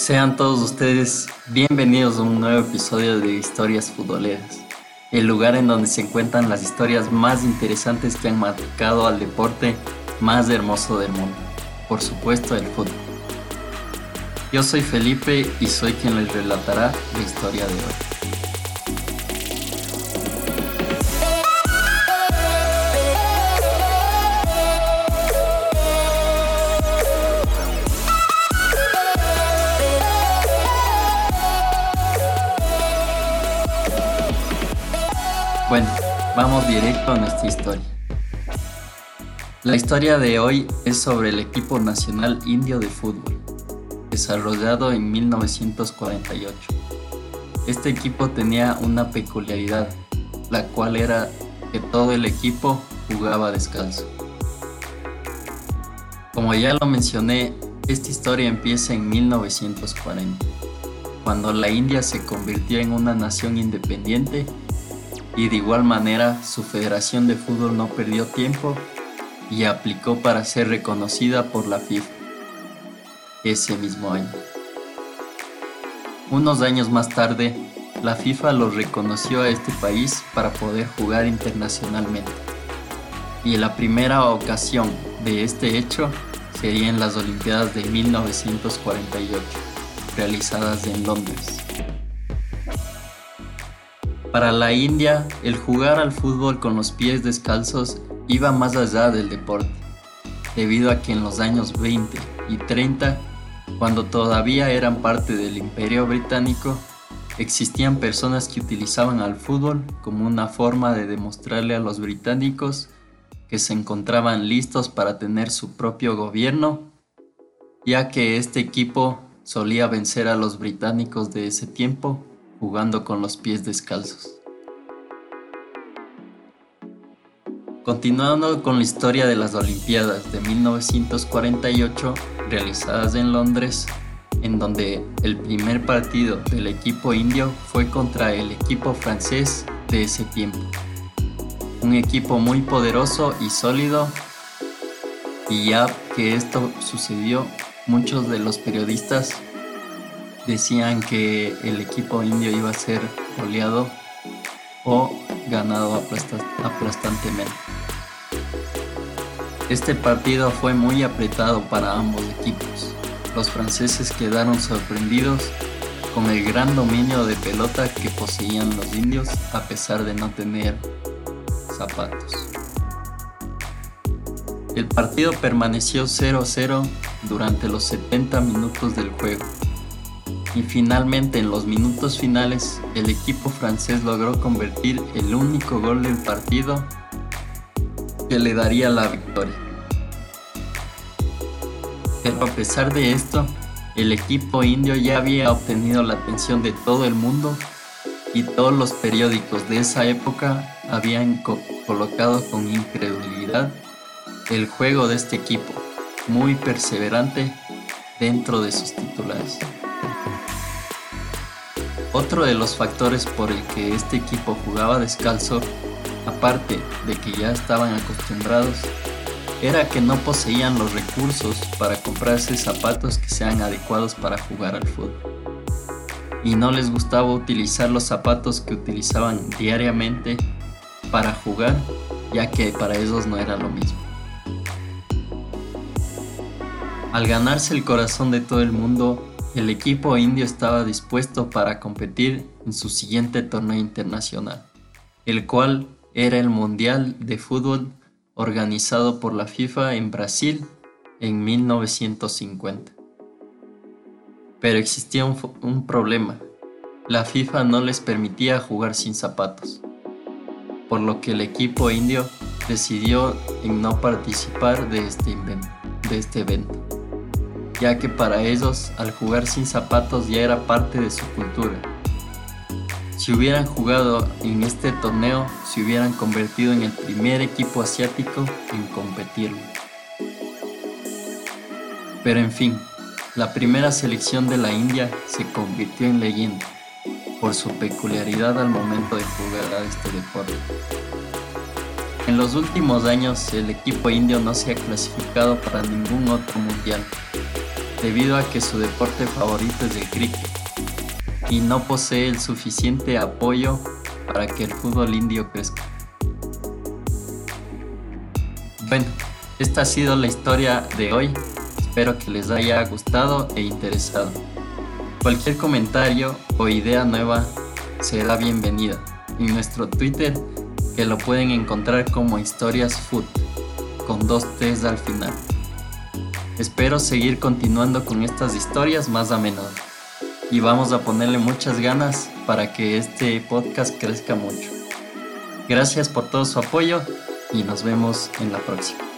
Sean todos ustedes bienvenidos a un nuevo episodio de Historias Futboleras, el lugar en donde se encuentran las historias más interesantes que han marcado al deporte más hermoso del mundo, por supuesto el fútbol. Yo soy Felipe y soy quien les relatará la historia de hoy. Bueno, vamos directo a nuestra historia. La historia de hoy es sobre el equipo nacional indio de fútbol, desarrollado en 1948. Este equipo tenía una peculiaridad, la cual era que todo el equipo jugaba descalzo. Como ya lo mencioné, esta historia empieza en 1940, cuando la India se convirtió en una nación independiente y de igual manera su federación de fútbol no perdió tiempo y aplicó para ser reconocida por la FIFA ese mismo año. Unos años más tarde, la FIFA lo reconoció a este país para poder jugar internacionalmente. Y la primera ocasión de este hecho sería en las Olimpiadas de 1948, realizadas en Londres. Para la India, el jugar al fútbol con los pies descalzos iba más allá del deporte, debido a que en los años 20 y 30, cuando todavía eran parte del imperio británico, existían personas que utilizaban al fútbol como una forma de demostrarle a los británicos que se encontraban listos para tener su propio gobierno, ya que este equipo solía vencer a los británicos de ese tiempo jugando con los pies descalzos. Continuando con la historia de las Olimpiadas de 1948 realizadas en Londres, en donde el primer partido del equipo indio fue contra el equipo francés de ese tiempo. Un equipo muy poderoso y sólido, y ya que esto sucedió, muchos de los periodistas decían que el equipo indio iba a ser goleado o ganado aplastantemente. Este partido fue muy apretado para ambos equipos. Los franceses quedaron sorprendidos con el gran dominio de pelota que poseían los indios a pesar de no tener zapatos. El partido permaneció 0-0 durante los 70 minutos del juego y finalmente en los minutos finales el equipo francés logró convertir el único gol del partido que le daría la victoria. Pero a pesar de esto, el equipo indio ya había obtenido la atención de todo el mundo y todos los periódicos de esa época habían colocado con incredulidad el juego de este equipo, muy perseverante dentro de sus titulares. Otro de los factores por el que este equipo jugaba descalzo, aparte de que ya estaban acostumbrados, era que no poseían los recursos para comprarse zapatos que sean adecuados para jugar al fútbol. Y no les gustaba utilizar los zapatos que utilizaban diariamente para jugar, ya que para ellos no era lo mismo. Al ganarse el corazón de todo el mundo, el equipo indio estaba dispuesto para competir en su siguiente torneo internacional, el cual era el Mundial de Fútbol organizado por la FIFA en Brasil en 1950. Pero existía un, problema. La FIFA no les permitía jugar sin zapatos, por lo que el equipo indio decidió en no participar de este, de este evento ya que para ellos al jugar sin zapatos ya era parte de su cultura. Si hubieran jugado en este torneo, se hubieran convertido en el primer equipo asiático en competirlo. Pero en fin, la primera selección de la India se convirtió en leyenda por su peculiaridad al momento de jugar a este deporte. En los últimos años el equipo indio no se ha clasificado para ningún otro mundial debido a que su deporte favorito es el cricket y no posee el suficiente apoyo para que el fútbol indio crezca. Bueno, esta ha sido la historia de hoy. Espero que les haya gustado e interesado. Cualquier comentario o idea nueva será bienvenida en nuestro Twitter que lo pueden encontrar como historias food con dos T's al final. Espero seguir continuando con estas historias más a menudo y vamos a ponerle muchas ganas para que este podcast crezca mucho. Gracias por todo su apoyo y nos vemos en la próxima.